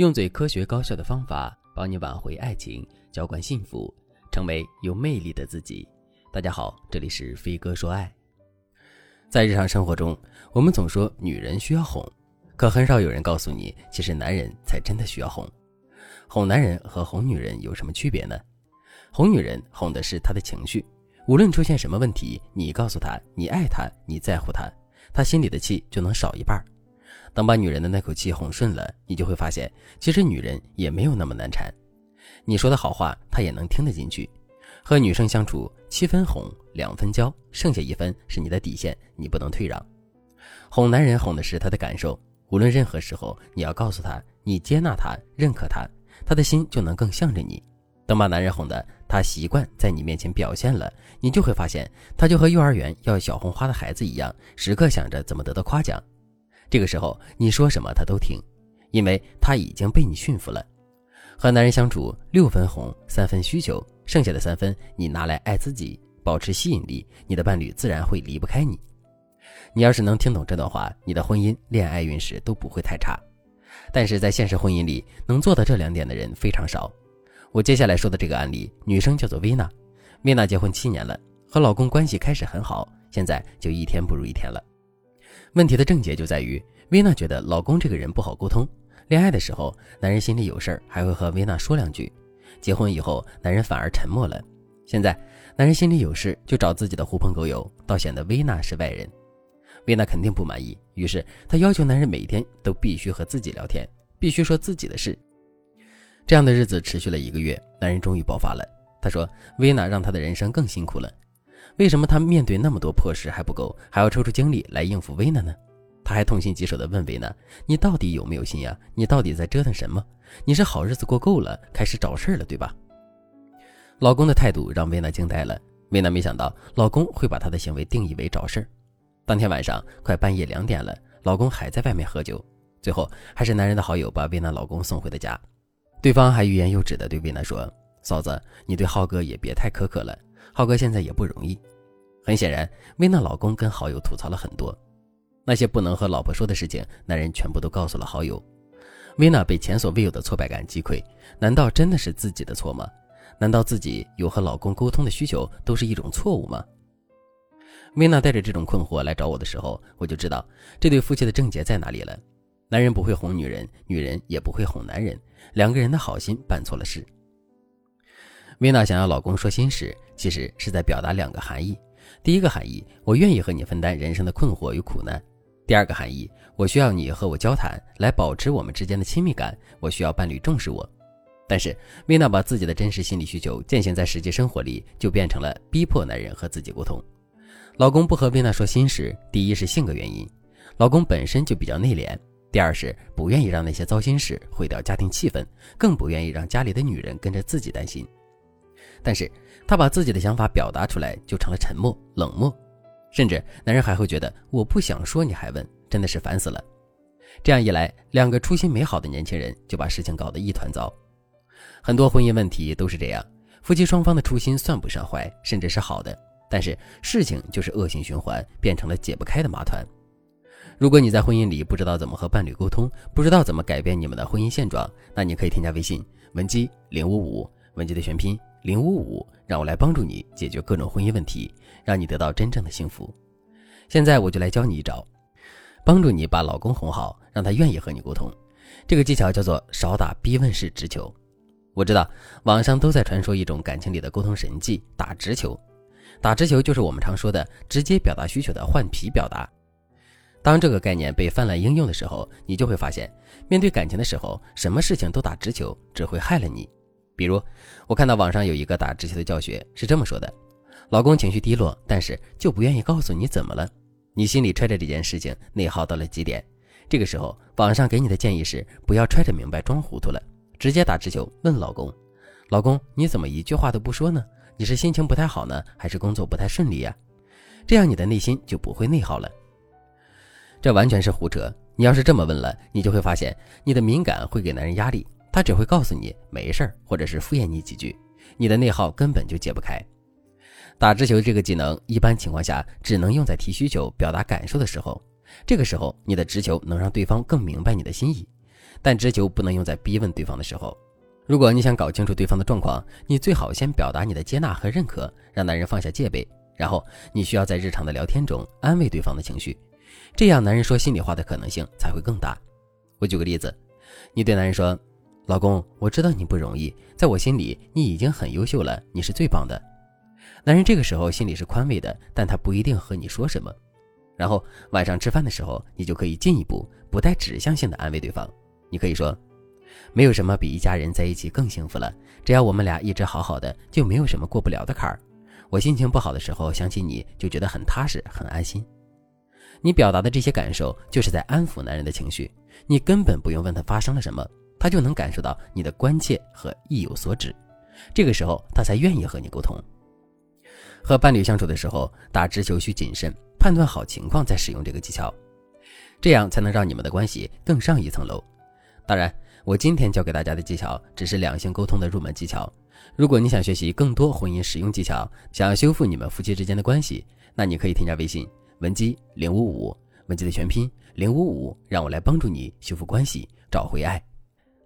用最科学高效的方法帮你挽回爱情，浇灌幸福，成为有魅力的自己。大家好，这里是飞哥说爱。在日常生活中，我们总说女人需要哄，可很少有人告诉你，其实男人才真的需要哄。哄男人和哄女人有什么区别呢？哄女人哄的是她的情绪，无论出现什么问题，你告诉她你爱她，你在乎她，她心里的气就能少一半。等把女人的那口气哄顺了，你就会发现，其实女人也没有那么难缠。你说的好话，她也能听得进去。和女生相处，七分哄，两分教，剩下一分是你的底线，你不能退让。哄男人哄的是他的感受，无论任何时候，你要告诉他，你接纳他，认可他，他的心就能更向着你。等把男人哄的，他习惯在你面前表现了，你就会发现，他就和幼儿园要小红花的孩子一样，时刻想着怎么得到夸奖。这个时候你说什么他都听，因为他已经被你驯服了。和男人相处，六分哄，三分需求，剩下的三分你拿来爱自己，保持吸引力，你的伴侣自然会离不开你。你要是能听懂这段话，你的婚姻、恋爱运势都不会太差。但是在现实婚姻里，能做到这两点的人非常少。我接下来说的这个案例，女生叫做薇娜，薇娜结婚七年了，和老公关系开始很好，现在就一天不如一天了。问题的症结就在于，薇娜觉得老公这个人不好沟通。恋爱的时候，男人心里有事儿还会和薇娜说两句；结婚以后，男人反而沉默了。现在，男人心里有事就找自己的狐朋狗友，倒显得薇娜是外人。薇娜肯定不满意，于是她要求男人每天都必须和自己聊天，必须说自己的事。这样的日子持续了一个月，男人终于爆发了。他说：“薇娜让他的人生更辛苦了。”为什么他面对那么多破事还不够，还要抽出精力来应付薇娜呢？他还痛心疾首地问薇娜：“你到底有没有心呀？你到底在折腾什么？你是好日子过够了，开始找事儿了，对吧？”老公的态度让薇娜惊呆了。薇娜没想到老公会把她的行为定义为找事儿。当天晚上快半夜两点了，老公还在外面喝酒，最后还是男人的好友把薇娜老公送回了家。对方还欲言又止地对薇娜说：“嫂子，你对浩哥也别太苛刻了。”浩哥现在也不容易，很显然，薇娜老公跟好友吐槽了很多，那些不能和老婆说的事情，男人全部都告诉了好友。薇娜被前所未有的挫败感击溃，难道真的是自己的错吗？难道自己有和老公沟通的需求都是一种错误吗？薇娜带着这种困惑来找我的时候，我就知道这对夫妻的症结在哪里了。男人不会哄女人，女人也不会哄男人，两个人的好心办错了事。薇娜想要老公说心事，其实是在表达两个含义：第一个含义，我愿意和你分担人生的困惑与苦难；第二个含义，我需要你和我交谈，来保持我们之间的亲密感。我需要伴侣重视我。但是，薇娜把自己的真实心理需求践行在实际生活里，就变成了逼迫男人和自己沟通。老公不和薇娜说心事，第一是性格原因，老公本身就比较内敛；第二是不愿意让那些糟心事毁掉家庭气氛，更不愿意让家里的女人跟着自己担心。但是他把自己的想法表达出来，就成了沉默、冷漠，甚至男人还会觉得我不想说你还问，真的是烦死了。这样一来，两个初心美好的年轻人就把事情搞得一团糟。很多婚姻问题都是这样，夫妻双方的初心算不上坏，甚至是好的，但是事情就是恶性循环，变成了解不开的麻团。如果你在婚姻里不知道怎么和伴侣沟通，不知道怎么改变你们的婚姻现状，那你可以添加微信文姬零五五，文姬的全拼。零五五，让我来帮助你解决各种婚姻问题，让你得到真正的幸福。现在我就来教你一招，帮助你把老公哄好，让他愿意和你沟通。这个技巧叫做少打逼问式直球。我知道网上都在传说一种感情里的沟通神技——打直球。打直球就是我们常说的直接表达需求的换皮表达。当这个概念被泛滥应用的时候，你就会发现，面对感情的时候，什么事情都打直球，只会害了你。比如，我看到网上有一个打直球的教学，是这么说的：老公情绪低落，但是就不愿意告诉你怎么了，你心里揣着这件事情，内耗到了极点。这个时候，网上给你的建议是不要揣着明白装糊涂了，直接打直球问老公：老公，你怎么一句话都不说呢？你是心情不太好呢，还是工作不太顺利呀？这样你的内心就不会内耗了。这完全是胡扯！你要是这么问了，你就会发现你的敏感会给男人压力。他只会告诉你没事儿，或者是敷衍你几句，你的内耗根本就解不开。打直球这个技能，一般情况下只能用在提需求、表达感受的时候。这个时候，你的直球能让对方更明白你的心意。但直球不能用在逼问对方的时候。如果你想搞清楚对方的状况，你最好先表达你的接纳和认可，让男人放下戒备。然后你需要在日常的聊天中安慰对方的情绪，这样男人说心里话的可能性才会更大。我举个例子，你对男人说：“老公，我知道你不容易，在我心里你已经很优秀了，你是最棒的。”男人这个时候心里是宽慰的，但他不一定和你说什么。然后晚上吃饭的时候，你就可以进一步不带指向性的安慰对方。你可以说：“没有什么比一家人在一起更幸福了，只要我们俩一直好好的，就没有什么过不了的坎儿。我心情不好的时候想起你就觉得很踏实、很安心。”你表达的这些感受就是在安抚男人的情绪，你根本不用问他发生了什么，他就能感受到你的关切和意有所指。这个时候他才愿意和你沟通。和伴侣相处的时候，打直球需谨慎。判断好情况再使用这个技巧，这样才能让你们的关系更上一层楼。当然，我今天教给大家的技巧只是两性沟通的入门技巧。如果你想学习更多婚姻实用技巧，想要修复你们夫妻之间的关系，那你可以添加微信文姬零五五，文姬的全拼零五五，让我来帮助你修复关系，找回爱。